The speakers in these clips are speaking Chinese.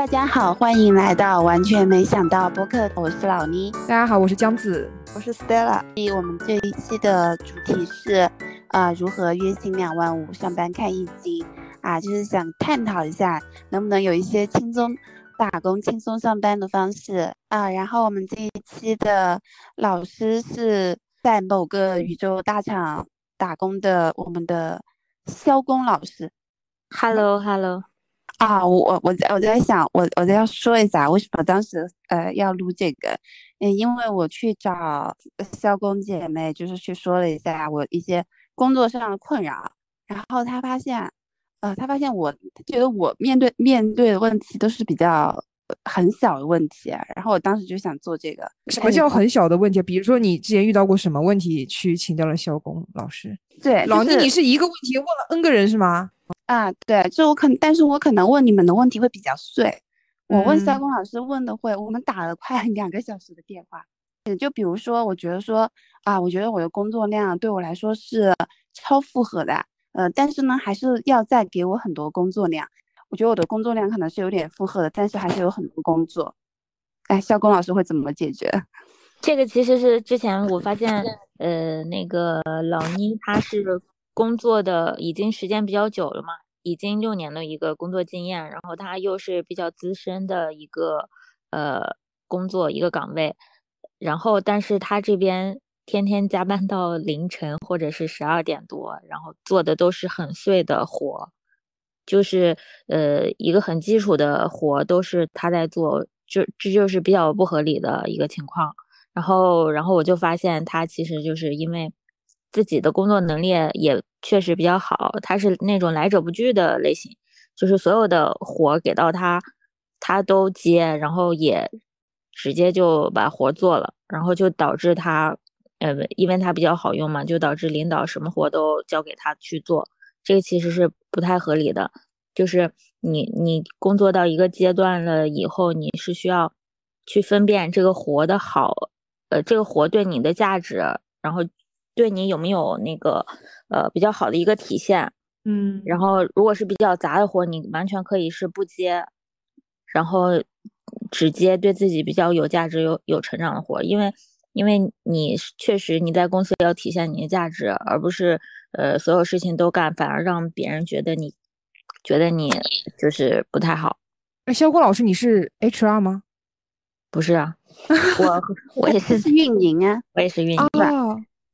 大家好，欢迎来到完全没想到播客，我是老妮。大家好，我是江子，我是 Stella。我们这一期的主题是，啊，如何月薪两万五上班看易经啊，就是想探讨一下，能不能有一些轻松打工、轻松上班的方式啊。然后我们这一期的老师是在某个宇宙大厂打工的，我们的肖工老师。Hello，Hello。啊，我我在我在想，我我在要说一下，为什么当时呃要录这个？嗯，因为我去找肖工姐妹，就是去说了一下我一些工作上的困扰，然后她发现，呃，她发现我觉得我面对面对的问题都是比较很小的问题，然后我当时就想做这个。什么叫很小的问题？比如说你之前遇到过什么问题，去请教了肖工老师？对，老倪，你是一个问题问了 N 个人是吗？啊，对，就我可能，但是我可能问你们的问题会比较碎。我问肖工老师问的会，我们打了快 两个小时的电话。就比如说，我觉得说啊，我觉得我的工作量对我来说是超负荷的，呃，但是呢，还是要再给我很多工作量。我觉得我的工作量可能是有点负荷的，但是还是有很多工作。哎，肖工老师会怎么解决？这个其实是之前我发现，呃，那个老倪他是。工作的已经时间比较久了嘛，已经六年的一个工作经验，然后他又是比较资深的一个呃工作一个岗位，然后但是他这边天天加班到凌晨或者是十二点多，然后做的都是很碎的活，就是呃一个很基础的活都是他在做，就这就是比较不合理的一个情况，然后然后我就发现他其实就是因为。自己的工作能力也确实比较好，他是那种来者不拒的类型，就是所有的活给到他，他都接，然后也直接就把活做了，然后就导致他，呃，因为他比较好用嘛，就导致领导什么活都交给他去做，这个其实是不太合理的。就是你你工作到一个阶段了以后，你是需要去分辨这个活的好，呃，这个活对你的价值，然后。对你有没有那个呃比较好的一个体现，嗯，然后如果是比较杂的活，你完全可以是不接，然后只接对自己比较有价值、有有成长的活，因为因为你确实你在公司要体现你的价值，而不是呃所有事情都干，反而让别人觉得你觉得你就是不太好。哎，肖郭老师，你是 HR 吗？不是啊，我 我也是运营啊，我也是运营。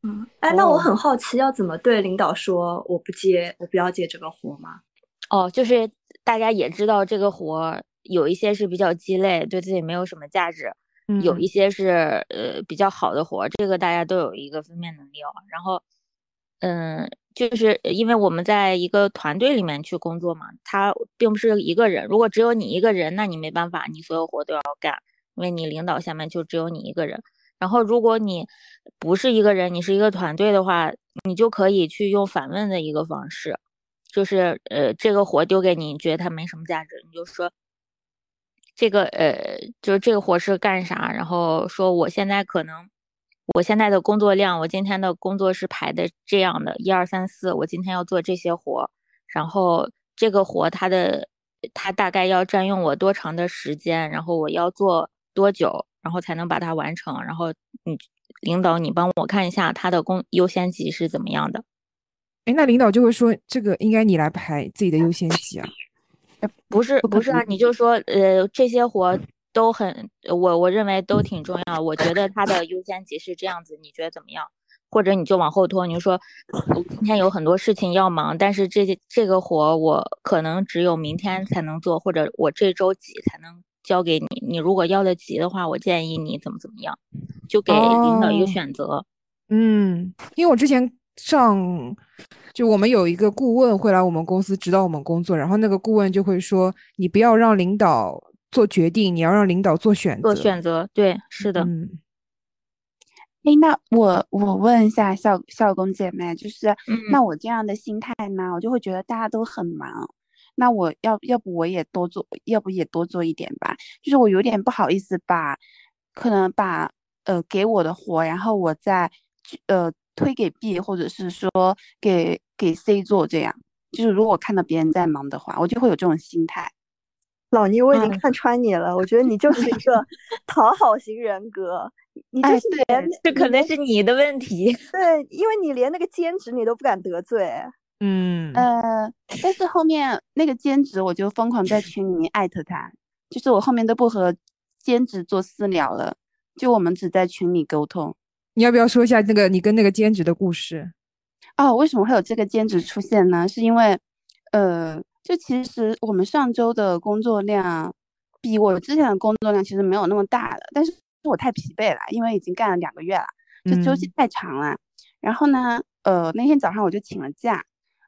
嗯，哎，那我很好奇，要怎么对领导说我不接，我不要接这个活吗？哦，就是大家也知道这个活有一些是比较鸡肋，对自己没有什么价值，有一些是呃比较好的活，这个大家都有一个分辨能力哦。然后，嗯，就是因为我们在一个团队里面去工作嘛，他并不是一个人，如果只有你一个人，那你没办法，你所有活都要干，因为你领导下面就只有你一个人。然后，如果你不是一个人，你是一个团队的话，你就可以去用反问的一个方式，就是呃，这个活丢给你，你觉得它没什么价值，你就说这个呃，就是这个活是干啥？然后说我现在可能我现在的工作量，我今天的工作是排的这样的，一二三四，我今天要做这些活，然后这个活它的它大概要占用我多长的时间，然后我要做多久？然后才能把它完成。然后你领导，你帮我看一下他的工优先级是怎么样的？哎，那领导就会说这个应该你来排自己的优先级啊？不是不是啊，你就说呃这些活都很我我认为都挺重要，我觉得他的优先级是这样子，你觉得怎么样？或者你就往后拖，你就说我今天有很多事情要忙，但是这些这个活我可能只有明天才能做，或者我这周几才能。交给你，你如果要的急的话，我建议你怎么怎么样，就给领导一个选择。嗯，因为我之前上，就我们有一个顾问会来我们公司指导我们工作，然后那个顾问就会说，你不要让领导做决定，你要让领导做选择。做选择，对，是的。嗯。哎，那我我问一下校校工姐妹，就是，那我这样的心态呢，我就会觉得大家都很忙。那我要要不我也多做，要不也多做一点吧。就是我有点不好意思把，可能把呃给我的活，然后我再呃推给 B，或者是说给给 C 做这样。就是如果看到别人在忙的话，我就会有这种心态。老倪，我已经看穿你了，我觉得你就是一个 讨好型人格，你就是连这可能是你的问题。对，因为你连那个兼职你都不敢得罪。嗯呃，但是后面那个兼职我就疯狂在群里面艾特他，就是我后面都不和兼职做私聊了，就我们只在群里沟通。你要不要说一下那个你跟那个兼职的故事？哦，为什么会有这个兼职出现呢？是因为，呃，就其实我们上周的工作量比我之前的工作量其实没有那么大了，但是我太疲惫了，因为已经干了两个月了，这周期太长了。然后呢，呃，那天早上我就请了假。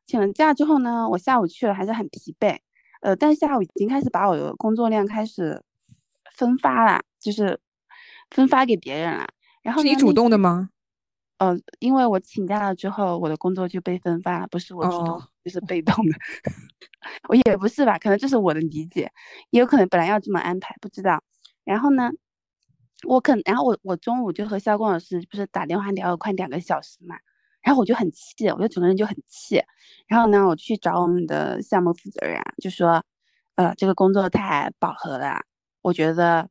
请了假之后呢，我下午去了还是很疲惫，呃，但是下午已经开始把我的工作量开始分发了，就是分发给别人了。然后是你主动的吗？呃，因为我请假了之后，我的工作就被分发了，不是我主动，就是被动的。我也不是吧，可能这是我的理解，也有可能本来要这么安排，不知道。然后呢，我可，然后我我中午就和肖光老师不是打电话聊了快两个小时嘛。然后我就很气，我就整个人就很气。然后呢，我去找我们的项目负责人，就说，呃，这个工作太饱和了，我觉得，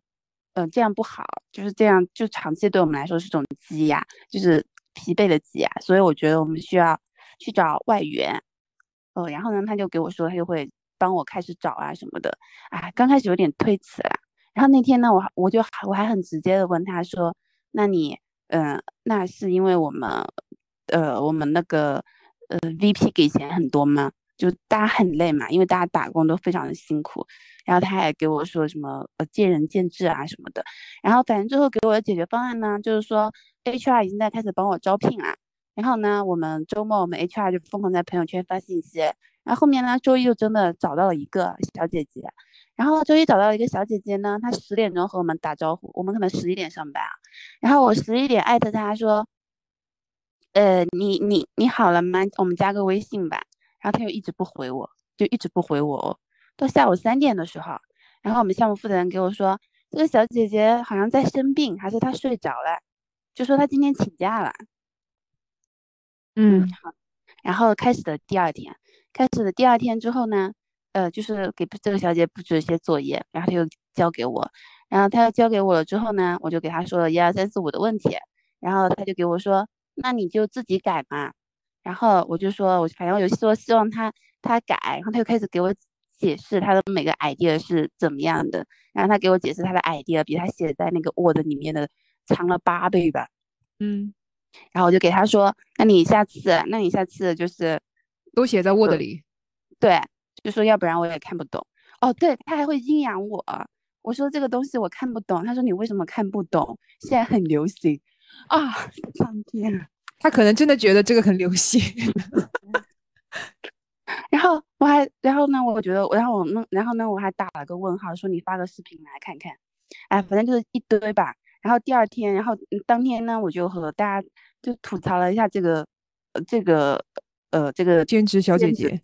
呃，这样不好，就是这样，就长期对我们来说是种积压，就是疲惫的积压。所以我觉得我们需要去找外援。呃，然后呢，他就给我说，他就会帮我开始找啊什么的。啊，刚开始有点推辞了。然后那天呢，我我就我还很直接的问他说，那你，嗯，那是因为我们。呃，我们那个呃，VP 给钱很多吗？就大家很累嘛，因为大家打工都非常的辛苦。然后他还给我说什么呃，见仁见智啊什么的。然后反正最后给我的解决方案呢，就是说 HR 已经在开始帮我招聘了。然后呢，我们周末我们 HR 就疯狂在朋友圈发信息。然后后面呢，周一又真的找到了一个小姐姐。然后周一找到了一个小姐姐呢，她十点钟和我们打招呼，我们可能十一点上班啊。然后我十一点艾特她说。呃，你你你好了吗？我们加个微信吧。然后他又一直不回我，就一直不回我。到下午三点的时候，然后我们项目负责人给我说，这个小姐姐好像在生病，还是她睡着了，就说她今天请假了。嗯，好。然后开始的第二天，开始的第二天之后呢，呃，就是给这个小姐布置一些作业，然后她又交给我，然后她又交给我了之后呢，我就给她说了一二三四五的问题，然后她就给我说。那你就自己改嘛，然后我就说，我反正我就说希望他他改，然后他就开始给我解释他的每个 idea 是怎么样的，然后他给我解释他的 idea 比他写在那个 Word 里面的长了八倍吧，嗯，然后我就给他说，那你下次，那你下次就是都写在 Word 里，对，就说要不然我也看不懂，哦，对他还会阴阳我，我说这个东西我看不懂，他说你为什么看不懂？现在很流行。啊，上天！他可能真的觉得这个很流行。然后我还，然后呢？我觉得，然后我弄，然后呢？我还打了个问号，说你发个视频来看看。哎，反正就是一堆吧。然后第二天，然后当天呢，我就和大家就吐槽了一下这个，呃，这个，呃，这个兼职小姐姐。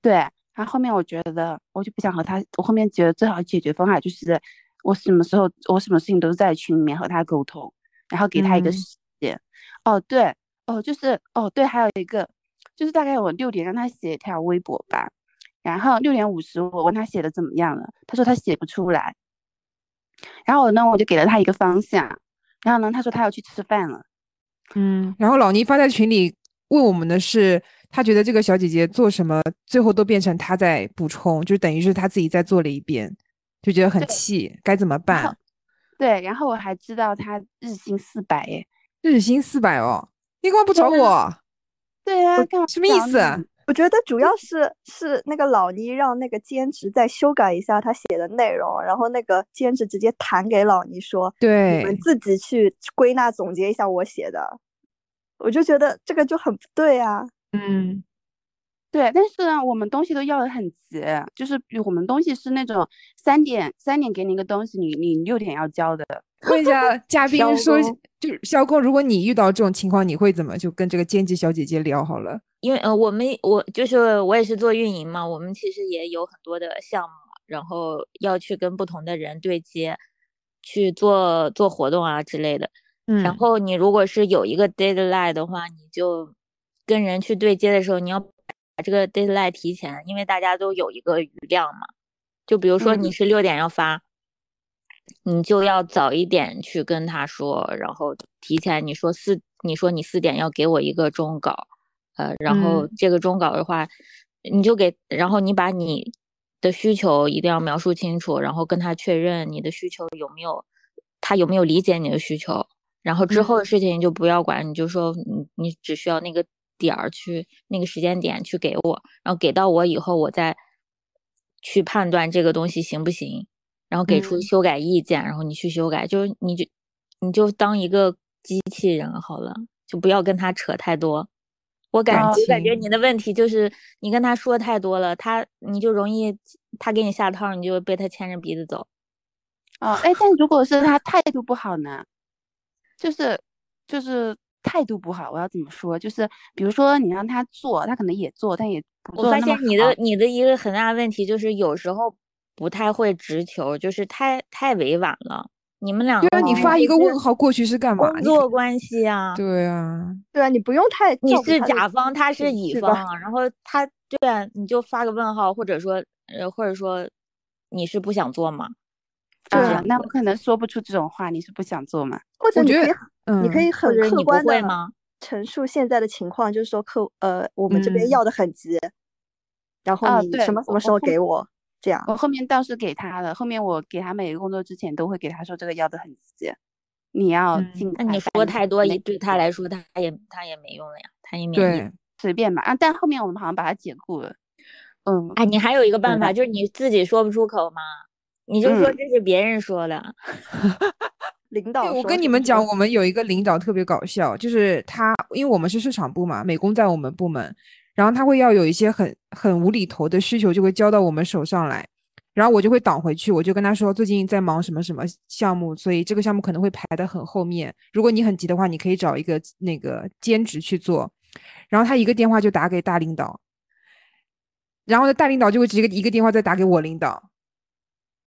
对。然后后面我觉得，我就不想和她。我后面觉得最好解决方法就是，我什么时候，我什么事情都是在群里面和她沟通。然后给他一个时间，哦对，哦就是哦对，还有一个就是大概我六点让他写一条微博吧，然后六点五十我问他写的怎么样了，他说他写不出来，然后呢我就给了他一个方向，然后呢他说他要去吃饭了，嗯，然后老倪发在群里问我们的是，他觉得这个小姐姐做什么最后都变成他在补充，就等于是他自己再做了一遍，就觉得很气，该怎么办？对，然后我还知道他日薪四百耶，日薪四百哦，你干嘛不找我？对啊，干嘛？什么意思？我觉得主要 是是那个老倪让那个兼职再修改一下他写的内容，然后那个兼职直接弹给老倪说，对，你们自己去归纳总结一下我写的，我就觉得这个就很不对啊。嗯。对，但是呢，我们东西都要的很急，就是我们东西是那种三点三点给你一个东西，你你六点要交的。问一下 嘉宾说，就是肖工，如果你遇到这种情况，你会怎么就跟这个兼职小姐姐聊好了？因为呃，我们我就是我也是做运营嘛，我们其实也有很多的项目，然后要去跟不同的人对接，去做做活动啊之类的。嗯。然后你如果是有一个 deadline 的话，你就跟人去对接的时候，你要。把这个 deadline 提前，因为大家都有一个余量嘛。就比如说嗯。你是六点要发，你就要早一点去跟他说，然后提前你说四，你说你四点要给我一个终稿，呃，然后这个终稿的话，你就给，然后你把你的需求一定要描述清楚，然后跟他确认你的需求有没有，他有没有理解你的需求，然后之后的事情就不要管，你就说你你只需要那个点儿去那个时间点去给我，然后给到我以后，我再去判断这个东西行不行，然后给出嗯修改意见，然后你去修改，就是你就你就当一个机器人好了，就不要跟他扯太多。我感哦我感觉你的问题就是你跟他说太多了，他你就容易他给你下套，你就被他牵着鼻子走。哦，哎，但如果是他态度不好呢？就是就是态度不好，我要怎么说？就是比如说你让他做，他可能也做，但也不我发现你的你的一个很大的问题就是有时候不太会直球，就是太太委婉了。你们两个对啊，你发一个问号过去是干嘛？工你作关系啊，对啊，对啊，你不用太你是甲方，他是乙方啊，然后他对啊，你就发个问号，或者说呃，或者说你是不想做吗？就这啊那我可能说不出这种话，你是不想做吗？或者你可以我觉得嗯，你可以很客观的？陈述现在的情况，就是说客呃我们这边嗯要的很急，然后你什么什么时候给我这样。我后面倒是给他了，后面我给他每个工作之前都会给他说这个要的很急，你要嗯尽那你说太多，也对他来说，他也他也没用了呀，他也免疫。对，随便吧啊，但后面我们好像把他解雇了，嗯，哎，你还有一个办的法，就是你自己说不出口嘛，你就说嗯这是别人说的。领导，我跟你们讲，我们有一个领导特别搞笑，就是他，因为我们是市场部嘛，美工在我们部门，然后他会要有一些很很无厘头的需求，就会交到我们手上来，然后我就会挡回去，我就跟他说最近在忙什么什么项目，所以这个项目可能会排得很后面，如果你很急的话，你可以找一个那个兼职去做，然后他一个电话就打给大领导，然后呢，大领导就会直接一个电话再打给我领导。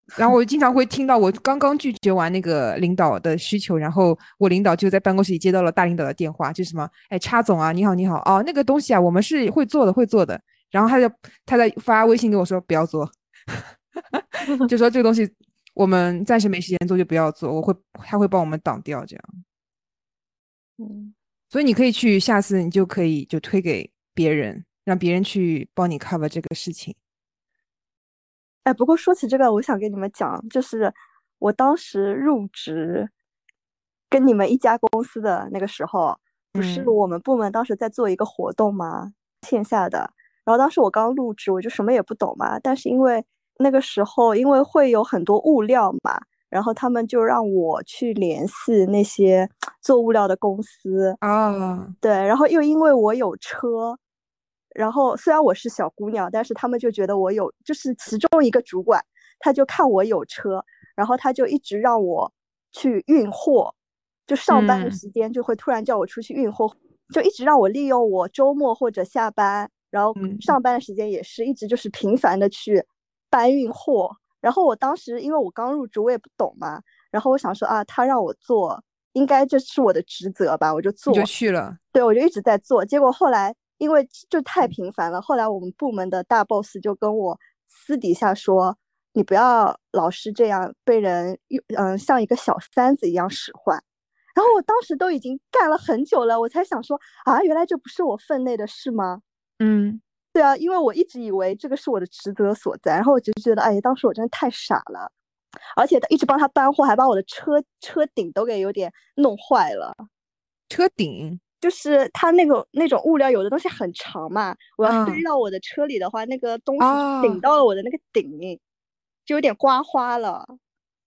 然后我经常会听到我刚刚拒绝完那个领导的需求，然后我领导就在办公室里接到了大领导的电话，就什么，哎，叉总啊，你好，你好，哦，那个东西啊，我们是会做的，会做的。然后他就他在发微信跟我说不要做，就说这个东西我们暂时没时间做，就不要做，我会他会帮我们挡掉这样。嗯，所以你可以去，下次你就可以就推给别人，让别人去帮你 cover 这个事情。哎，不过说起这个，我想跟你们讲，就是我当时入职跟你们一家公司的那个时候，不是嗯我们部门当时在做一个活动吗？线下的。然后当时我刚入职，我就什么也不懂嘛。但是因为那个时候，因为会有很多物料嘛，然后他们就让我去联系那些做物料的公司。啊，对，然后又因为我有车，然后虽然我是小姑娘，但是他们就觉得我有，就是其中一个主管，他就看我有车，然后他就一直让我去运货，就上班的嗯时间就会突然叫我出去运货，就一直让我利用我周末或者下班，然后嗯上班的时间也是一直就是频繁的去搬运货。然后我当时因为我刚入职，我也不懂嘛，然后我想说啊，他让我做，应该这是我的职责吧，我就做。你就去了。对，我就一直在做，结果后来因为就太频繁了，后来我们部门的大 boss 就跟我私底下说，你不要老是这样被人用，嗯，像一个小三子一样使唤。然后我当时都已经干了很久了，我才想说啊，原来这不是我分内的事吗？嗯，对啊，因为我一直以为这个是我的职责所在，然后我就觉得，哎，当时我真的太傻了，而且一直帮他搬货，还把我的车车顶都给有点弄坏了。车顶就是它那个那种物料，有的东西很长嘛，我要塞嗯到我的车里的话，那个东西哦顶到了我的那个顶，就有点刮花了。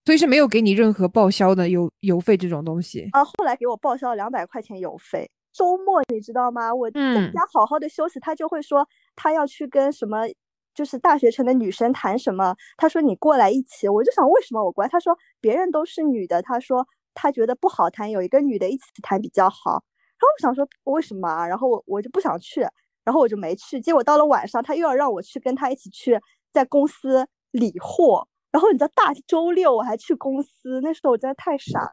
所以是没有给你任何报销的邮邮费这种东西。啊，后来给我报销了两百块钱邮费。周末你知道吗？我在嗯家好好的休息，他就会说他要去跟什么，就是大学城的女生谈什么。他说你过来一起，我就想为什么我过来？他说别人都是女的，他说他觉得不好谈，有一个女的一起谈比较好。然后我想说为什么啊？然后我我就不想去，然后我就没去。结果到了晚上，他又要让我去跟他一起去在公司理货。然后你知道大周六我还去公司，那时候我真的太傻了。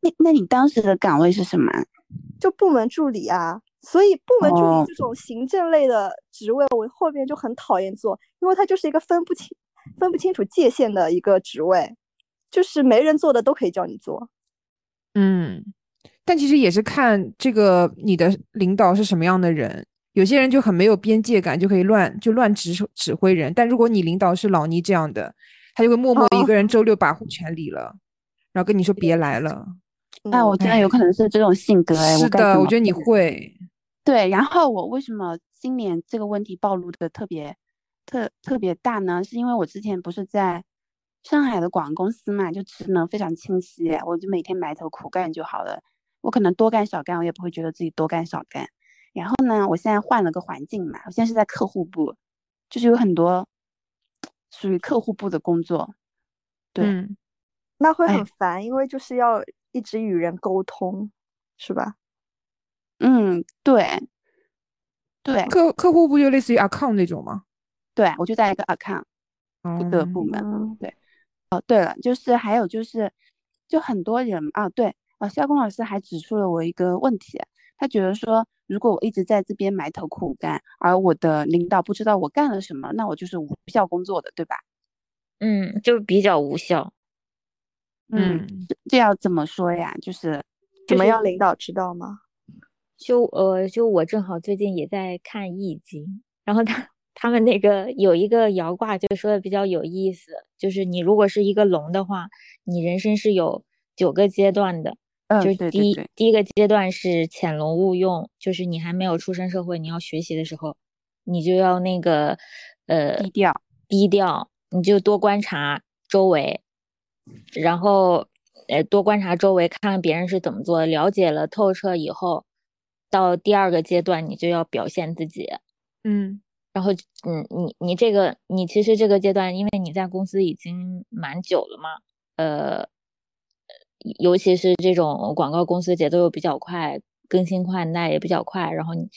那那你当时的岗位是什么？就部门助理啊，所以部门助哦理这种行政类的职位，我后边就很讨厌做，因为它就是一个分不清，分不清楚界限的一个职位，就是没人做的都可以叫你做。嗯，但其实也是看这个你的领导是什么样的人，有些人就很没有边界感，就可以乱就乱指指挥人。但如果你领导是老倪这样的，他就会默默一个人周六把护全理了，然后跟你说别来了。哎，我真的有可能是这种性格哎，是的，我觉得你会。对，然后我为什么今年这个问题暴露的特别特特别大呢？是因为我之前不是在。上海的广告公司嘛，就职能非常清晰，我就每天埋头苦干就好了。我可能多干少干，我也不会觉得自己多干少干。然后呢，我现在换了个环境嘛，我现在是在客户部，就是有很多属于客户部的工作。对，那会很烦，因为就是要一直与人沟通，是吧？嗯，对，对，客客户部就类似于 account 那种吗？对，我就在一个 account 的部门，对。哦，对了，就是还有就是，就很多人啊，对，呃，肖工老师还指出了我一个问题，他觉得说，如果我一直在这边埋头苦干，而我的领导不知道我干了什么，那我就是无效工作的，对吧？嗯，就比较无效。嗯，这要怎么说呀？就是怎么让领导知道吗？就呃，就我正好最近也在看《易经》，然后他。他们那个有一个爻卦，就说的比较有意思，就是你如果是一个龙的话，你人生是有九个阶段的，就是第一第一个阶段是潜龙勿用，就是你还没有出身社会，你要学习的时候，你就要那个呃低调低调，你就多观察周围，然后呃多观察周围，看看别人是怎么做，了解了透彻以后，到第二个阶段你就要表现自己，嗯。然后，嗯，你你这个，你其实这个阶段，因为你在公司已经蛮久了嘛，呃，尤其是这种广告公司节奏又比较快，更新换代也比较快，然后你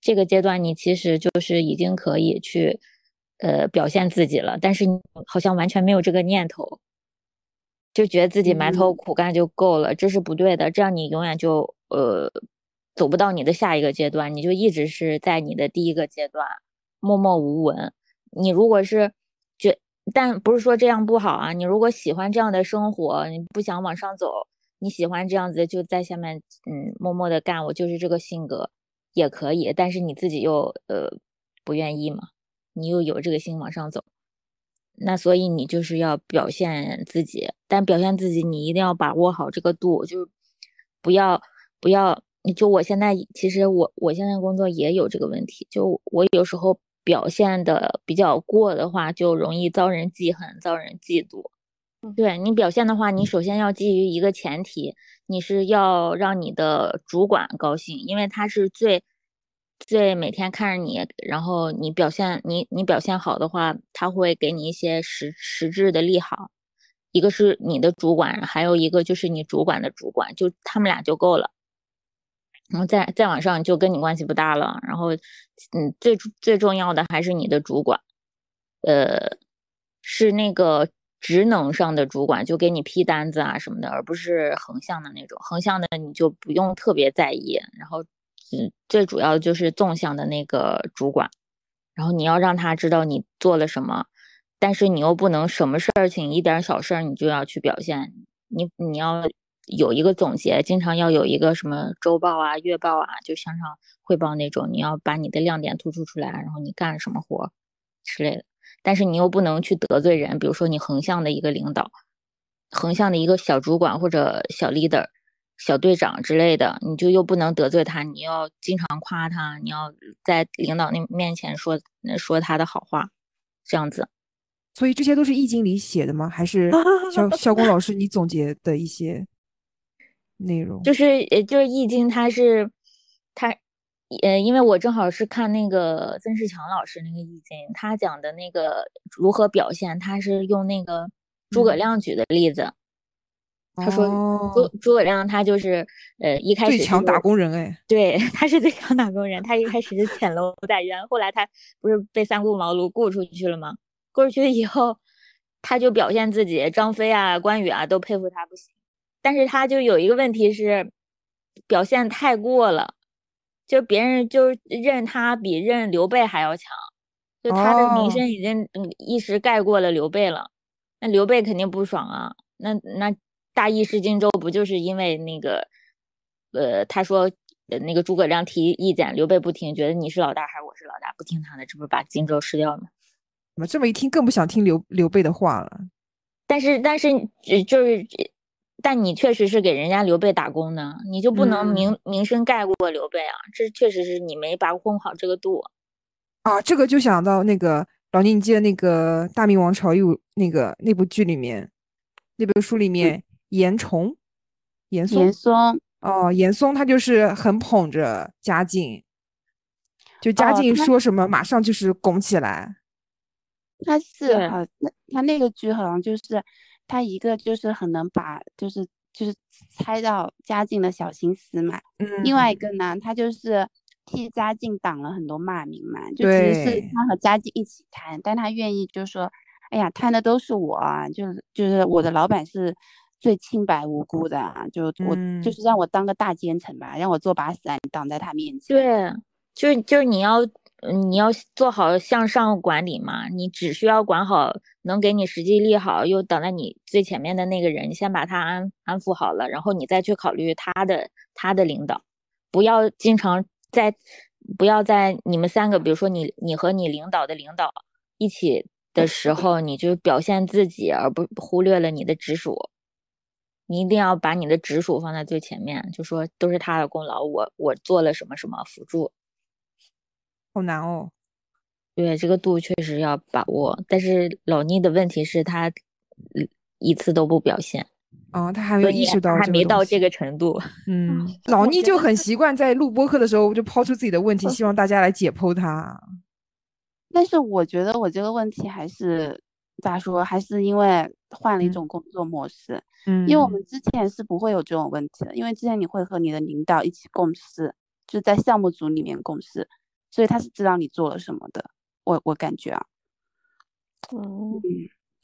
这个阶段你其实就是已经可以去，呃，表现自己了，但是你好像完全没有这个念头，就觉得自己埋头苦干就够了，这是不对的，这样你永远就呃走不到你的下一个阶段，你就一直是在你的第一个阶段。默默无闻，你如果是觉，但不是说这样不好啊。你如果喜欢这样的生活，你不想往上走，你喜欢这样子就在下面，嗯，默默的干，我就是这个性格也可以。但是你自己又呃不愿意嘛，你又有这个心往上走，那所以你就是要表现自己，但表现自己你一定要把握好这个度，就不要不要，就我现在其实我我现在工作也有这个问题，就我有时候。表现的比较过的话，就容易遭人记恨、遭人嫉妒。对你表现的话，你首先要基于一个前提，你是要让你的主管高兴，因为他是最最每天看着你，然后你表现你你表现好的话，他会给你一些实实质的利好。一个是你的主管，还有一个就是你主管的主管，就他们俩就够了。然后再再往上就跟你关系不大了。然后，嗯，最最重要的还是你的主管，呃，是那个职能上的主管，就给你批单子啊什么的，而不是横向的那种。横向的你就不用特别在意。然后，嗯，最主要就是纵向的那个主管，然后你要让他知道你做了什么，但是你又不能什么事儿情一点小事儿你就要去表现，你你要。有一个总结，经常要有一个什么周报啊、月报啊，就向上汇报那种。你要把你的亮点突出出来，然后你干了什么活之类的。但是你又不能去得罪人，比如说你横向的一个领导，横向的一个小主管或者小 leader、小队长之类的，你就又不能得罪他。你要经常夸他，你要在领导那面前说说他的好话，这样子。所以这些都是易经里写的吗？还是肖肖工老师你总结的一些？内容就是，呃，就是《易经》，它是，它，呃，因为我正好是看那个曾仕强老师那个《易经》，他讲的那个如何表现，他是用那个诸葛亮举的例子。他说，诸诸葛亮他就是，呃，一开始最强打工人，哎，对，他是最强打工人。他一开始是潜龙在渊，后来他不是被三顾茅庐雇出去了吗？雇出去以后，他就表现自己，张飞啊、关羽啊都佩服他不行。但是他就有一个问题是，表现太过了，就别人就认他比认刘备还要强，就他的名哦声已经嗯一时盖过了刘备了，那刘备肯定不爽啊。那那大意失荆州不就是因为那个，呃，他说呃那个诸葛亮提意见，刘备不听，觉得你是老大还是我是老大，不听他的，这不是把荆州失掉了吗？怎么这么一听更不想听刘刘备的话了？但是但是呃就是，但你确实是给人家刘备打工的，你就不能嗯名、名声盖过刘备啊？这确实是你没把控好这个度。啊，这个就想到那个老倪，你记得那个《大明王朝》又那个那部剧里面，那本书里面严崇、严嵩严嵩，哦，严嵩他就是很捧着嘉靖，就嘉靖说什么马上就是拱起来。他是对好，那他那个剧好像就是他一个就是很能把就是就是猜到嘉靖的小心思嘛，嗯，另外一个呢，他就是替嘉靖挡了很多骂名嘛，就其实是他和嘉靖一起贪，但他愿意就说，哎呀，贪的都是我啊，就是就是我的老板是最清白无辜的啊，就我、嗯。就是让我当个大奸臣吧，让我做把伞挡在他面前。对，就是就是你要你要做好向上管理嘛，你只需要管好能给你实际利好又挡在你最前面的那个人，先把他安安抚好了，然后你再去考虑他的他的领导，不要经常在不要在你们三个，比如说你你和你领导的领导一起的时候，你就表现自己，而不忽略了你的直属。你一定要把你的直属放在最前面，就说都是他的功劳，我我做了什么什么辅助。好难哦。对，这个度确实要把握，但是老倪的问题是他嗯一次都不表现，哦，他还没有意识到还没到这个程度。嗯，老倪就很习惯在录播课的时候就抛出自己的问题，希望大家来解剖他。但是我觉得我这个问题还是咋说，还是因为换了一嗯种工作模式。嗯，因为我们之前是不会有这种问题的，因为之前你会和你的领导一起共事，就是在项目组里面共事，所以他是知道你做了什么的。我我感觉啊，嗯，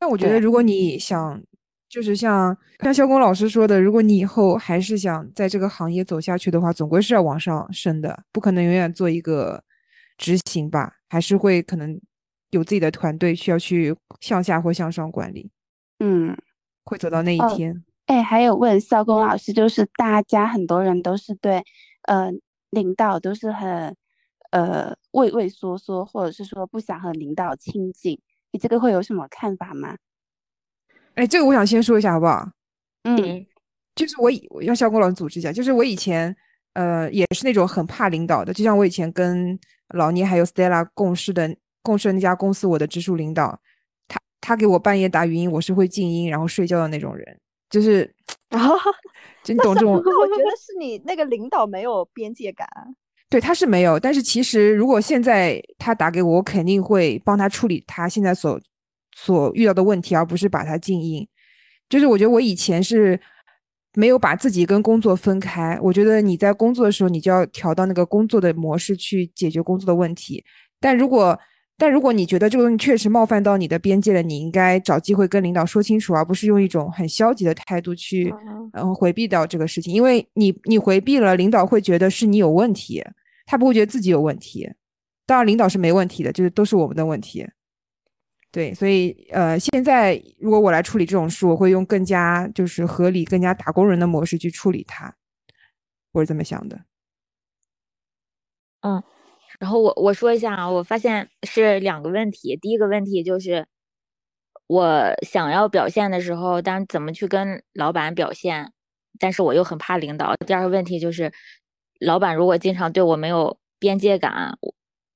那我觉得，如果你想，就是像像肖工老师说的，如果你以后还是想在这个行业走下去的话，总归是要往上升的，不可能永远做一个执行吧，还是会可能有自己的团队需要去向下或向上管理，嗯，会走到那一哦天。哎，还有问肖工老师，就是大家很多人都是对，呃，领导都是很，呃，畏畏缩缩，或者是说不想和领导亲近，你这个会有什么看法吗？哎，这个我想先说一下好不好？嗯，就是我以我让肖工老师组织一下，就是我以前呃也是那种很怕领导的，就像我以前跟老聂还有 Stella 共事的共事的那家公司，我的直属领导，他他给我半夜打语音，我是会静音然后睡觉的那种人，就是然后就你懂这种，我觉得是你那个领导没有边界感啊。对他是没有，但是其实如果现在他打给我，我肯定会帮他处理他现在所所遇到的问题，而不是把他静音。就是我觉得我以前是没有把自己跟工作分开，我觉得你在工作的时候，你就要调到那个工作的模式去解决工作的问题。但如果但如果你觉得这个东西确实冒犯到你的边界了，你应该找机会跟领导说清楚，而不是用一种很消极的态度去嗯嗯回避掉这个事情，因为你你回避了，领导会觉得是你有问题，他不会觉得自己有问题。当然，领导是没问题的，就是都是我们的问题。对，所以呃，现在如果我来处理这种事，我会用更加就是合理、更加打工人的模式去处理它，我是这么想的。然后我我说一下啊，我发现是两个问题。第一个问题就是我想要表现的时候，但怎么去跟老板表现，但是我又很怕领导。第二个问题就是，老板如果经常对我没有边界感，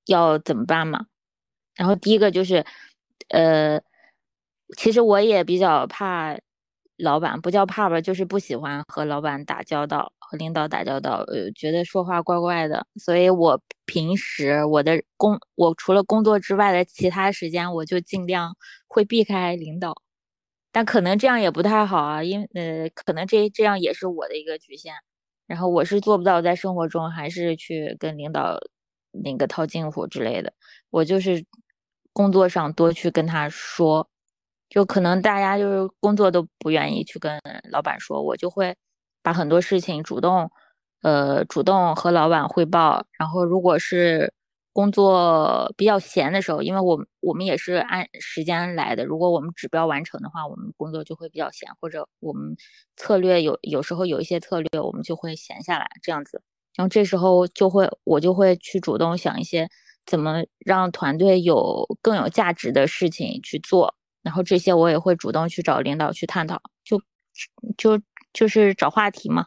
要怎么办嘛？然后第一个就是，呃，其实我也比较怕老板，不叫怕吧，就是不喜欢和老板打交道，和领导打交道，呃，觉得说话怪怪的。所以我平时我的工，我除了工作之外的其他时间，我就尽量会避开领导。但可能这样也不太好啊，因呃，可能这这样也是我的一个局限。然后我是做不到在生活中还是去跟领导那个套近乎之类的。我就是工作上多去跟他说，就可能大家就是工作都不愿意去跟老板说，我就会把很多事情主动，呃，主动和老板汇报。然后如果是工作比较闲的时候，因为我我们也是按时间来的，如果我们指标完成的话，我们工作就会比较闲，或者我们策略有有时候有一些策略，我们就会闲下来这样子。然后这时候就会我就会去主动想一些怎么让团队有更有价值的事情去做，然后这些我也会主动去找领导去探讨，就就就是找话题嘛。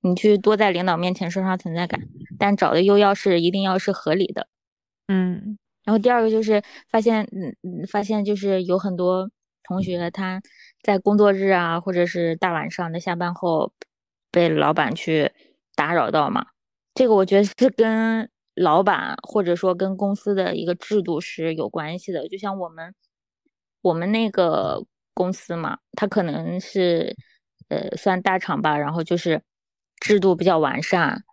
你去多在领导面前刷刷存在感，但找的又要是一定要是合理的，嗯。然后第二个就是发现，嗯嗯，发现就是有很多同学他在工作日啊，或者是大晚上的下班后被老板去打扰到嘛。这个我觉得是跟老板或者说跟公司的一个制度是有关系的。就像我们我们那个公司嘛，它可能是呃算大厂吧，然后就是。制度比较完善，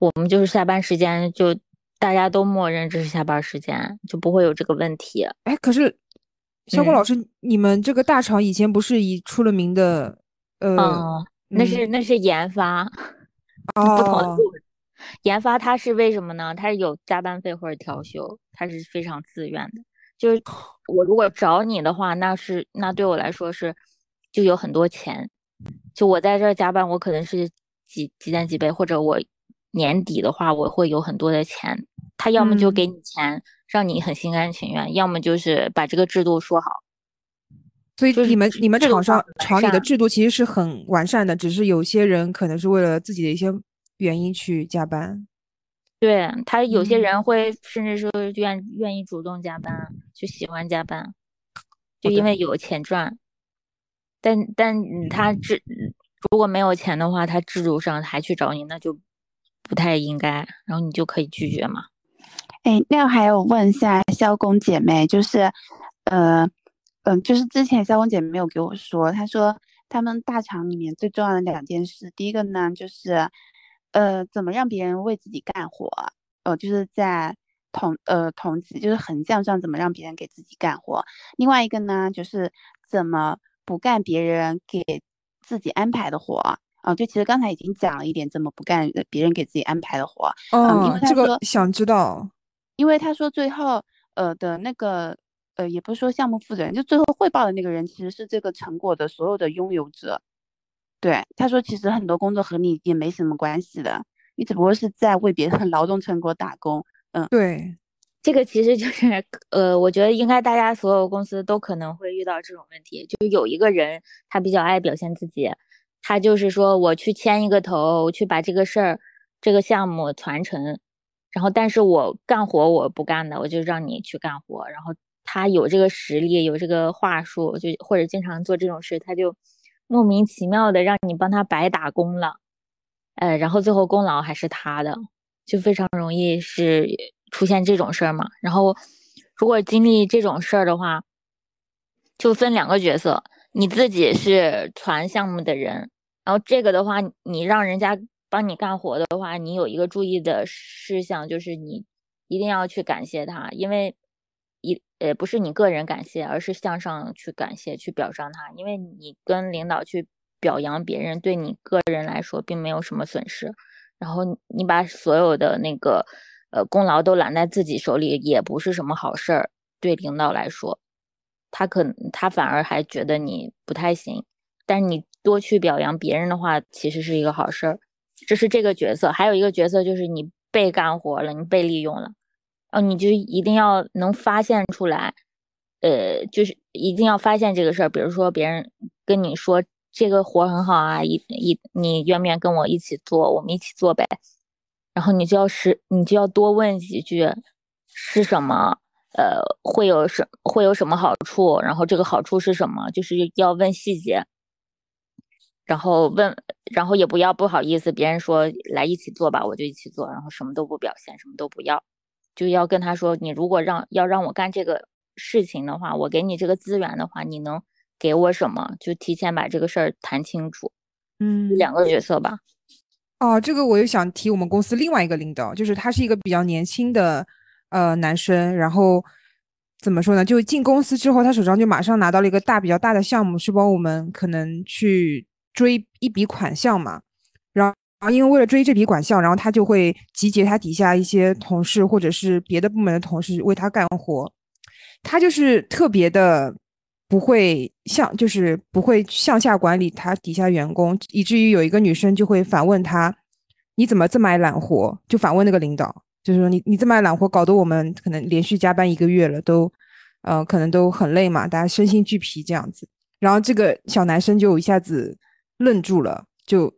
我们就是下班时间就大家都默认这是下班时间，就不会有这个问题。哎，可是肖光老师，你们这个大厂以前不是以出了名的？呃，那是那是研发，不同的部门。研发它是为什么呢？它是有加班费或者调休，它是非常自愿的。就是我如果找你的话，那是那对我来说是就有很多钱。就我在这儿加班，我可能是。几几点几倍，或者我年底的话，我会有很多的钱。他要么就给你钱，让你很心甘情愿；要么就是把这个制度说好。所以你们你们厂上厂里的制度其实是很完善的，只是有些人可能是为了自己的一些原因去加班。对他有些人会甚至说愿愿意主动加班，就喜欢加班，就因为有钱赚。但但他制。如果没有钱的话，他制度上还去找你，那就不太应该。然后你就可以拒绝嘛。哎，那还有问一下肖工姐妹，就是，呃，嗯，就是之前肖工姐妹有给我说，她说他们大厂里面最重要的两件事，第一个呢就是，呃，怎么让别人为自己干活，呃，就是在同呃同级就是横向上怎么让别人给自己干活。另外一个呢就是怎么不干别人给。自己安排的活啊，就其实刚才已经讲了一点，怎么不干别人给自己安排的活。嗯，这个想知道，因为他说最后呃的那个呃，也不是说项目负责人，就最后汇报的那个人其实是这个成果的所有的拥有者。对，他说其实很多工作和你也没什么关系的，你只不过是在为别人劳动成果打工。嗯，对。这个其实就是，呃，我觉得应该大家所有公司都可能会遇到这种问题，就是有一个人他比较爱表现自己，他就是说我去牵一个头，我去把这个事儿、这个项目传承，然后但是我干活我不干的，我就让你去干活，然后他有这个实力，有这个话术，就或者经常做这种事，他就莫名其妙的让你帮他白打工了，呃，然后最后功劳还是他的，就非常容易是。出现这种事儿嘛，然后如果经历这种事儿的话，就分两个角色，你自己是传项目的人，然后这个的话，你让人家帮你干活的话，你有一个注意的事项，就是你一定要去感谢他，因为一呃不是你个人感谢，而是向上去感谢，去表彰他，因为你跟领导去表扬别人，对你个人来说并没有什么损失，然后你把所有的那个。呃，功劳都揽在自己手里，也不是什么好事儿。对领导来说，他可他反而还觉得你不太行。但是你多去表扬别人的话，其实是一个好事儿。这是这个角色，还有一个角色就是你被干活了，你被利用了，哦，你就一定要能发现出来，呃，就是一定要发现这个事儿。比如说别人跟你说这个活很好啊，一一你愿不愿跟我一起做？我们一起做呗。然后你就要是，你就要多问几句，是什么？呃，会有什会有什么好处？然后这个好处是什么？就是要问细节。然后问，然后也不要不好意思，别人说来一起做吧，我就一起做，然后什么都不表现，什么都不要，就要跟他说，你如果让要让我干这个事情的话，我给你这个资源的话，你能给我什么？就提前把这个事儿谈清楚。嗯，两个角色吧。哦，这个我又想提我们公司另外一个领导，就是他是一个比较年轻的呃男生，然后怎么说呢？就进公司之后，他手上就马上拿到了一个大比较大的项目，是帮我们可能去追一笔款项嘛。然啊，因为为了追这笔款项，然后他就会集结他底下一些同事或者是别的部门的同事为他干活。他就是特别的不会向，就是不会向下管理他底下员工，以至于有一个女生就会反问他：“你怎么这么爱揽活？”就反问那个领导，就是说你你这么爱揽活，搞得我们可能连续加班一个月了，都呃可能都很累嘛，大家身心俱疲这样子。然后这个小男生就一下子愣住了，就。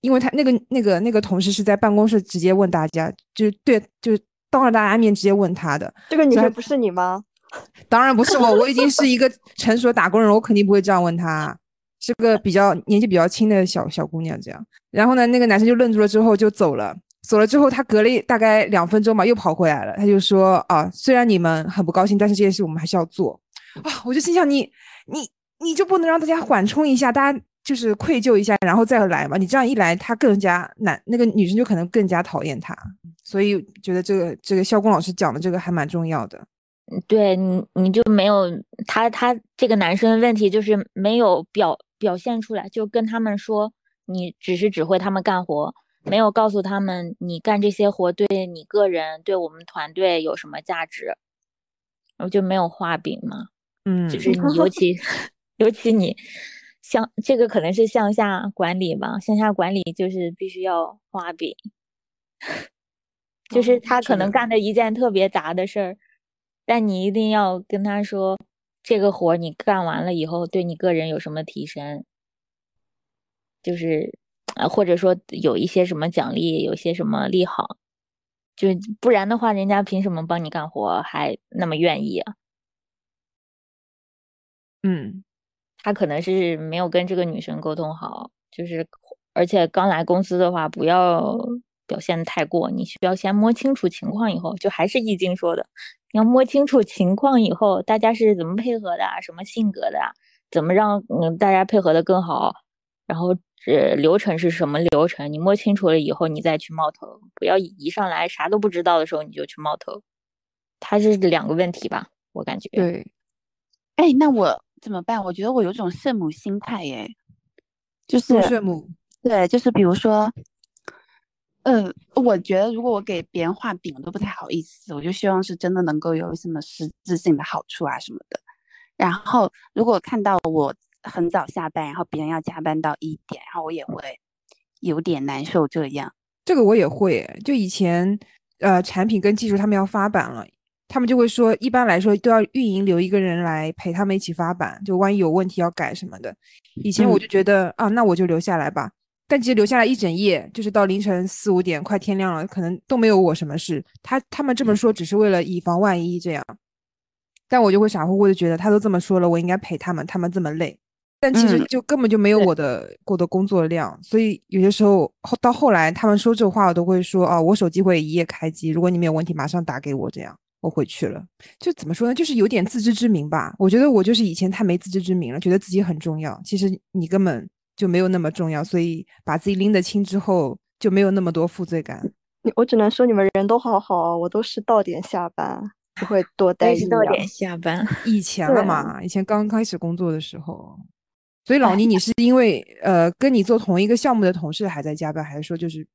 因为他那个那个那个同事是在办公室直接问大家，就对，就当着大家面直接问他的。这个女生不是你吗？当然不是我，我已经是一个成熟打工人，我肯定不会这样问他。是个比较年纪比较轻的小小姑娘这样。然后呢，那个男生就愣住了，之后就走了。走了之后，他隔了大概两分钟吧，又跑回来了。他就说：“啊，虽然你们很不高兴，但是这件事我们还是要做。”啊，我就心想你你你就不能让大家缓冲一下，大家。就是愧疚一下，然后再来嘛。你这样一来，他更加难，那个女生就可能更加讨厌他。所以觉得这个这个肖工老师讲的这个还蛮重要的。对你，你就没有他他这个男生问题就是没有表表现出来，就跟他们说你只是指挥他们干活，没有告诉他们你干这些活对你个人对我们团队有什么价值，然后就没有画饼嘛。嗯，就是你尤其 尤其你。向这个可能是向下管理吧，向下管理就是必须要画饼，就是他可能干的一件特别杂的事儿，但你一定要跟他说，这个活你干完了以后对你个人有什么提升，就是啊，或者说有一些什么奖励，有些什么利好，就不然的话，人家凭什么帮你干活还那么愿意啊？嗯。他可能是没有跟这个女生沟通好，就是而且刚来公司的话，不要表现的太过，你需要先摸清楚情况以后，就还是易经说的，你要摸清楚情况以后，大家是怎么配合的，什么性格的，怎么让嗯大家配合的更好，然后呃流程是什么流程，你摸清楚了以后，你再去冒头，不要一上来啥都不知道的时候你就去冒头，它是两个问题吧，我感觉。对，哎，那我。怎么办？我觉得我有种圣母心态耶，就是圣母。对，就是比如说，嗯，我觉得如果我给别人画饼我都不太好意思，我就希望是真的能够有什么实质性的好处啊什么的。然后如果看到我很早下班，然后别人要加班到一点，然后我也会有点难受。这样，这个我也会。就以前，呃，产品跟技术他们要发版了。他们就会说，一般来说都要运营留一个人来陪他们一起发版，就万一有问题要改什么的。以前我就觉得啊，那我就留下来吧。但其实留下来一整夜，就是到凌晨四五点，快天亮了，可能都没有我什么事。他他们这么说，只是为了以防万一这样。但我就会傻乎乎的觉得，他都这么说了，我应该陪他们，他们这么累。但其实就根本就没有我的过的工作量，所以有些时候后到后来，他们说这话，我都会说啊，我手机会一夜开机，如果你们有问题，马上打给我这样。我回去了，就怎么说呢？就是有点自知之明吧。我觉得我就是以前太没自知之明了，觉得自己很重要。其实你根本就没有那么重要，所以把自己拎得清之后，就没有那么多负罪感。我只能说你们人都好好，我都是到点下班，不会多待一到点下班。以前了嘛，以前刚开始工作的时候。所以老倪，你是因为呃跟你做同一个项目的同事还在加班，还是说就是？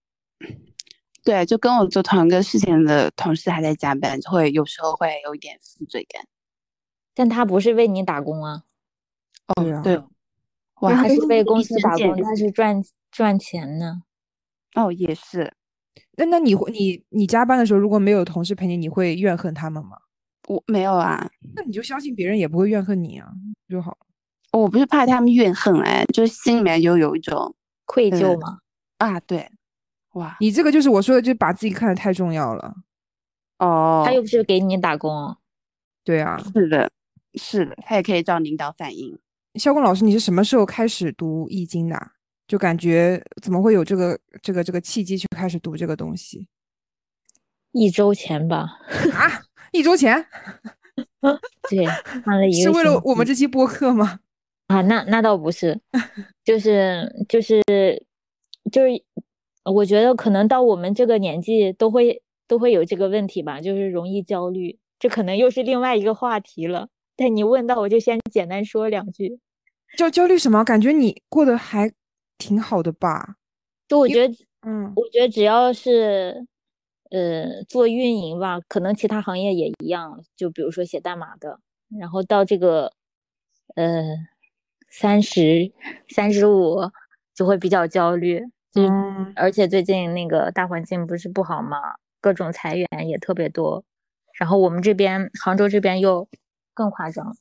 对，就跟我做同一个事情的同事还在加班，就会有时候会有一点负罪感。但他不是为你打工啊。哦，对，哇，他是为公司打工，但是赚赚钱呢。哦，也是。那那你会你你加班的时候，如果没有同事陪你，你会怨恨他们吗？我没有啊。那你就相信别人也不会怨恨你啊，就好。我不是怕他们怨恨，哎，就是心里面就有一种愧疚吗？啊，对。哇，你这个就是我说的，就把自己看得太重要了。哦，他又不是给你打工。对啊，是的，是的，他也可以找领导反映。肖工老师，你是什么时候开始读易经的？就感觉怎么会有这个这个这个契机去开始读这个东西？一周前吧。啊，一周前？对，看了 一个。是为了我们这期播客吗？啊，那那倒不是，就是就是就是。我觉得可能到我们这个年纪都会都会有这个问题吧，就是容易焦虑。这可能又是另外一个话题了。但你问到，我就先简单说两句。焦焦虑什么？感觉你过得还挺好的吧？就我觉得，嗯我觉得只要是呃做运营吧，可能其他行业也一样，就比如说写代码的，然后到这个呃三十三十五就会比较焦虑，就嗯而且最近那个大环境不是不好嘛，各种裁员也特别多，然后我们这边杭州这边又更夸张，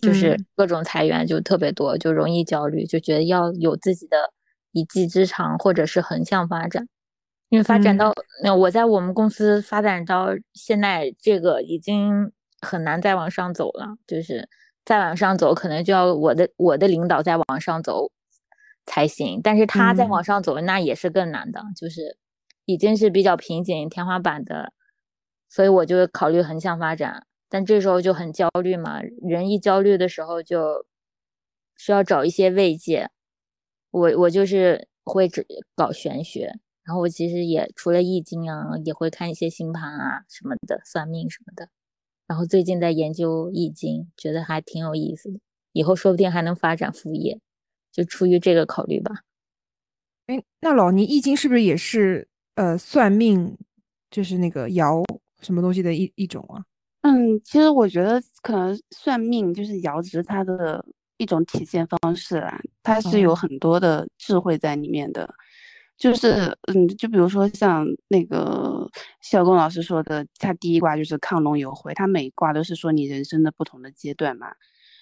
就是嗯各种裁员就特别多，就容易焦虑，就觉得要有自己的一技之长或者是横向发展。因为发展嗯到，那我在我们公司发展到现在，这个已经很难再往上走了。就是再往上走，可能就要我的我的领导再往上走才行。但是他再嗯往上走，那也是更难的，就是已经是比较瓶颈天花板的，所以我就考虑横向发展。但这时候就很焦虑嘛，人一焦虑的时候就需要找一些慰藉。我我就是会只搞玄学，然后我其实也除了易经啊，也会看一些星盘啊什么的，算命什么的。然后最近在研究易经，觉得还挺有意思的，以后说不定还能发展副业，就出于这个考虑吧。哎，那老倪易经是不是也是呃算命，就是那个爻什么东西的一一种啊？嗯，其实我觉得可能算命就是爻辞它的一种体现方式啦，它是有哦很多的智慧在里面的。就是嗯，就比如说像那个小龚老师说的，他第一卦就是亢龙有悔，他每一卦都是说你人生的不同的阶段嘛。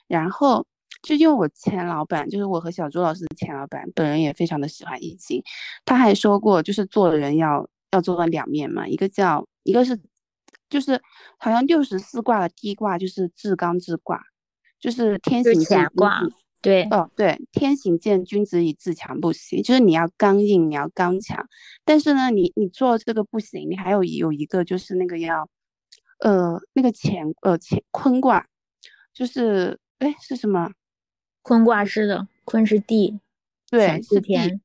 然后就因为我前老板，就是我和小朱老师的前老板，本人也非常的喜欢易经，他还说过，就是做人要要做到两面嘛，一个叫一个是就是好像六十四卦的第一卦就是至刚之卦，就是天行健卦对，哦，对，天行健，君子以自强不息，就是你要刚硬，你要刚强。但是呢，你你做这个不行，你还有有一个就是那个要，呃，那个乾呃乾坤卦，就是哎是什么？坤卦是的，坤是地，对，是天，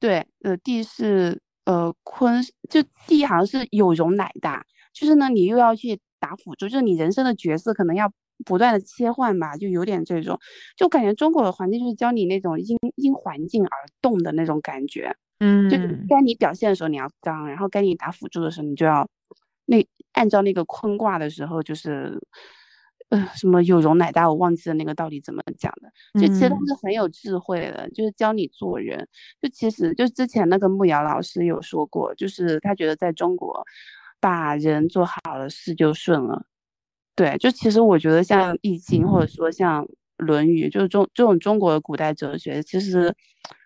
对，呃，地是呃坤，就地好像是有容乃大，就是呢，你又要去打辅助，就是你人生的角色可能要不断的切换吧，就有点这种，就感觉中国的环境就是教你那种因因环境而动的那种感觉，嗯就嗯该你表现的时候你要刚，然后该你打辅助的时候你就要那按照那个坤卦的时候就是。呃，什么有容乃大，我忘记了那个到底怎么讲的。就其实他嗯是很有智慧的，就是教你做人。就其实就之前那个慕瑶老师有说过，就是他觉得在中国，把人做好了，事就顺了。对，就其实我觉得像《易经》或者说像《论语》，就是中这种中国的古代哲学，其实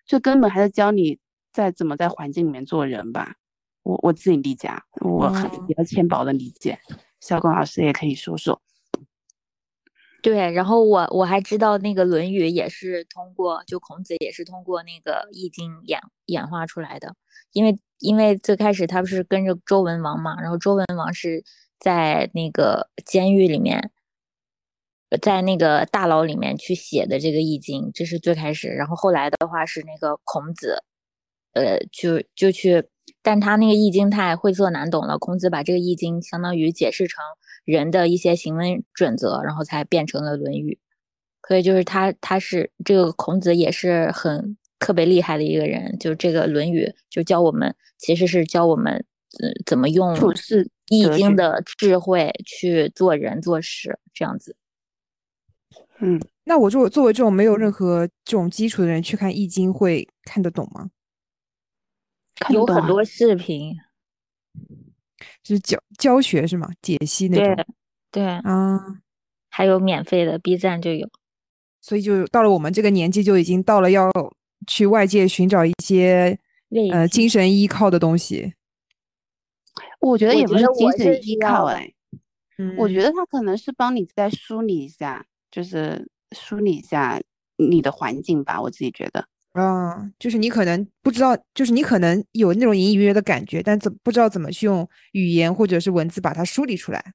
就根本还是教你在怎么在环境里面做人吧。我我自己理解，啊，我很哦比较浅薄的理解。小龚老师也可以说说。对，然后我我还知道那个《论语》也是通过，就孔子也是通过那个《易经》演演化出来的，因为因为最开始他不是跟着周文王嘛，然后周文王是在那个监狱里面，在那个大牢里面去写的这个《易经》，这是最开始，然后后来的话是那个孔子，呃，就就去，但他那个《易经》太晦涩难懂了，孔子把这个《易经》相当于解释成人的一些行为准则，然后才变成了《论语》。所以就是他，他是这个孔子也是很特别厉害的一个人，就这个《论语》就教我们，其实是教我们呃怎么用处世易经的智慧去做人做事，这样子。嗯，那我就作为这种没有任何这种基础的人去看易经，会看得懂吗？有看得懂啊很多视频，就是教教学是吗？解析那对种对，啊，还有免费的，B 站就有。所以就到了我们这个年纪，就已经到了要去外界寻找一些呃精神依靠的东西。我觉得也不是精神依靠哎，嗯我觉得他可能是帮你再梳理一下，就是梳理一下你的环境吧，我自己觉得。啊，就是你可能不知道，就是你可能有那种隐隐约约的感觉，但怎不知道怎么去用语言或者是文字把它梳理出来。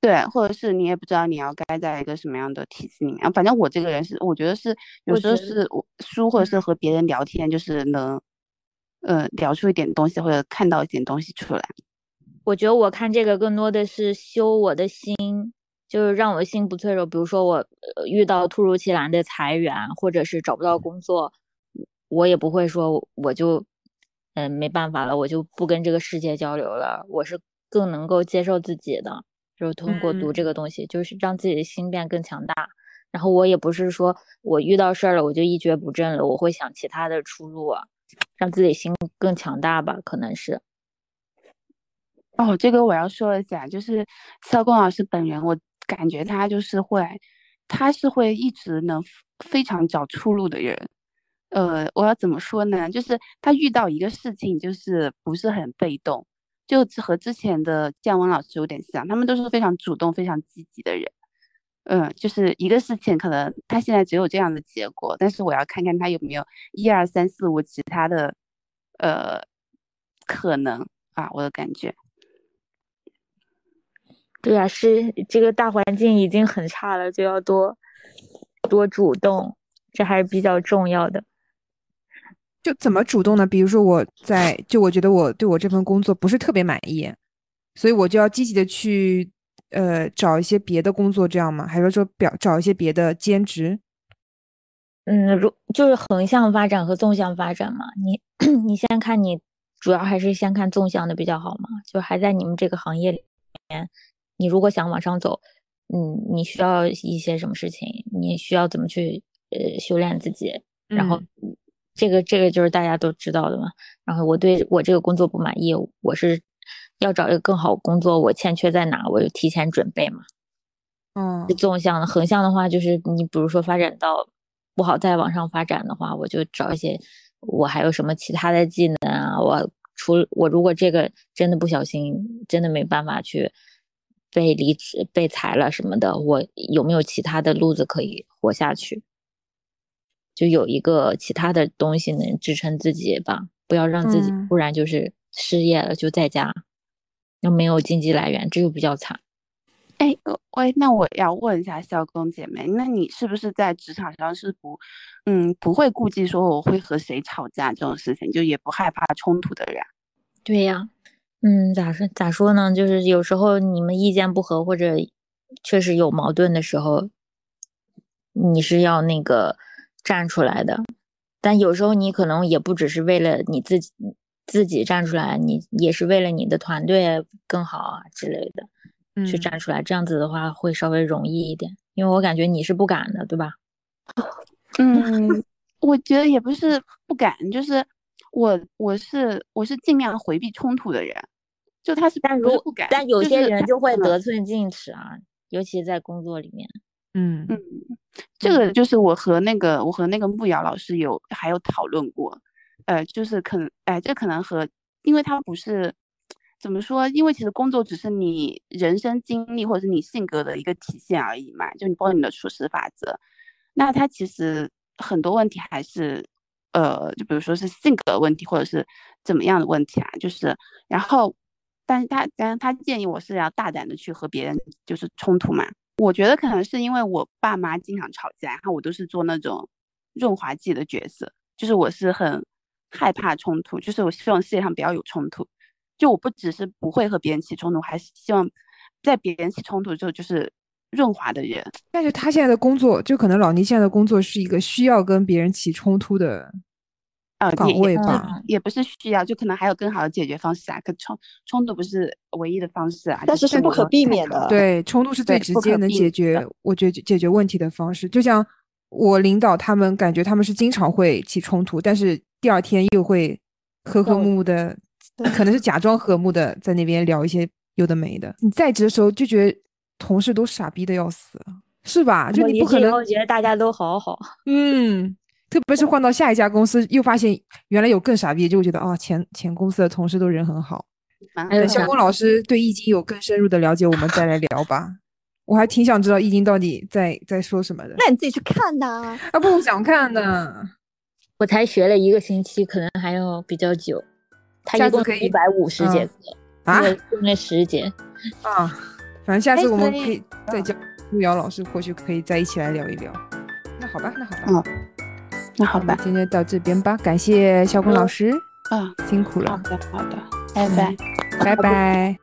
对，或者是你也不知道你要该在一个什么样的体系里面。啊反正我这个人是，我觉得是有时候是我书或者是和别人聊天，就是能，呃，聊出一点东西或者看到一点东西出来。我觉得我看这个更多的是修我的心，就是让我的心不脆弱。比如说我呃遇到突如其来的裁员，或者是找不到工作，我也不会说我就嗯，没办法了，我就不跟这个世界交流了。我是更能够接受自己的，就是通过读嗯这个东西，就是让自己的心变更强大。然后我也不是说我遇到事儿了我就一蹶不振了，我会想其他的出路啊，让自己心更强大吧，可能是。哦，这个我要说一下，就是肖工老师本人，我感觉他就是会，他是会一直能非常找出路的人。呃，我要怎么说呢？就是他遇到一个事情，就是不是很被动，就和之前的姜文老师有点像，他们都是非常主动、非常积极的人。嗯，就是一个事情，可能他现在只有这样的结果，但是我要看看他有没有一二三四五其他的，呃，可能啊，我的感觉。对呀、是这个大环境已经很差了，就要多多主动，这还是比较重要的。就怎么主动呢？比如说我在，就我觉得我对我这份工作不是特别满意，所以我就要积极的去呃找一些别的工作，这样吗？还是说表找一些别的兼职？嗯，如就是横向发展和纵向发展嘛。你 你先看你主要还是先看纵向的比较好嘛，就还在你们这个行业里面，你如果想往上走，嗯，你需要一些什么事情，你需要怎么去呃修炼自己，然后嗯这个这个就是大家都知道的嘛。然后我对我这个工作不满意，我是要找一个更好工作，我欠缺在哪，我就提前准备嘛。嗯纵向的，横向的话就是你比如说发展到不好再往上发展的话，我就找一些我还有什么其他的技能啊，我除了我如果这个真的不小心真的没办法去被离职被裁了什么的，我有没有其他的路子可以活下去？就有一个其他的东西能支撑自己吧，不要让自己嗯突然就是失业了就在家，又没有经济来源，这就比较惨。哎，呃喂，那我要问一下校工姐妹，那你是不是在职场上是不，嗯，不会顾忌说我会和谁吵架这种事情，就也不害怕冲突的人啊？对呀，嗯，咋说咋说呢？就是有时候你们意见不合，或者确实有矛盾的时候，你是要那个站出来的。但有时候你可能也不只是为了你自己自己站出来，你也是为了你的团队更好啊之类的去嗯站出来。这样子的话会稍微容易一点，因为我感觉你是不敢的，对吧？嗯，我觉得也不是不敢，就是我我是我是尽量回避冲突的人，就他是但如不是不敢，但有些人就会得寸进尺啊，尤其在工作里面。嗯。嗯，这个就是我和那个我和那个木瑶老师有还有讨论过，呃，就是可能哎，这可能和因为他不是怎么说，因为其实工作只是你人生经历或者是你性格的一个体现而已嘛，就你包括你的处事法则，那他其实很多问题还是呃，就比如说是性格问题或者是怎么样的问题啊，就是然后，但是他但是他建议我是要大胆的去和别人就是冲突嘛。我觉得可能是因为我爸妈经常吵架，然后我都是做那种润滑剂的角色，就是我是很害怕冲突，就是我希望世界上不要有冲突。就我不只是不会和别人起冲突，还是希望在别人起冲突之后就是润滑的人。但是他现在的工作，就可能老倪现在的工作是一个需要跟别人起冲突的呃，岗位吧？嗯也不是需要，就可能还有更好的解决方式啊。可冲冲突不是唯一的方式啊，但是是不可避免的。对，冲突是最直接能解决我觉解决问题的方式。就像我领导他们，感觉他们是经常会起冲突，但是第二天又会和和睦睦的，可能是假装和睦的在那边聊一些有的没的。你在职的时候就觉得同事都傻逼的要死，是吧？就你不可能觉得大家都好好。嗯，特别是换到下一家公司，又发现原来有更傻逼，就会觉得啊，前前公司的同事都人很好。等肖工老师对易经有更深入的了解，我们再来聊吧。我还挺想知道易经到底在在说什么的那你自己去看呐。啊，不想看呢。我才学了一个星期，可能还要比较久。他一共可以一百五十节嗯课，啊我用了十节。啊，反正下次我们可以再叫路遥老师，或许可以再一起来聊一聊。那好吧，那好吧，嗯那好吧，今天到这边吧，感谢小坤老师，啊，辛苦了，好的好的，拜拜。拜拜。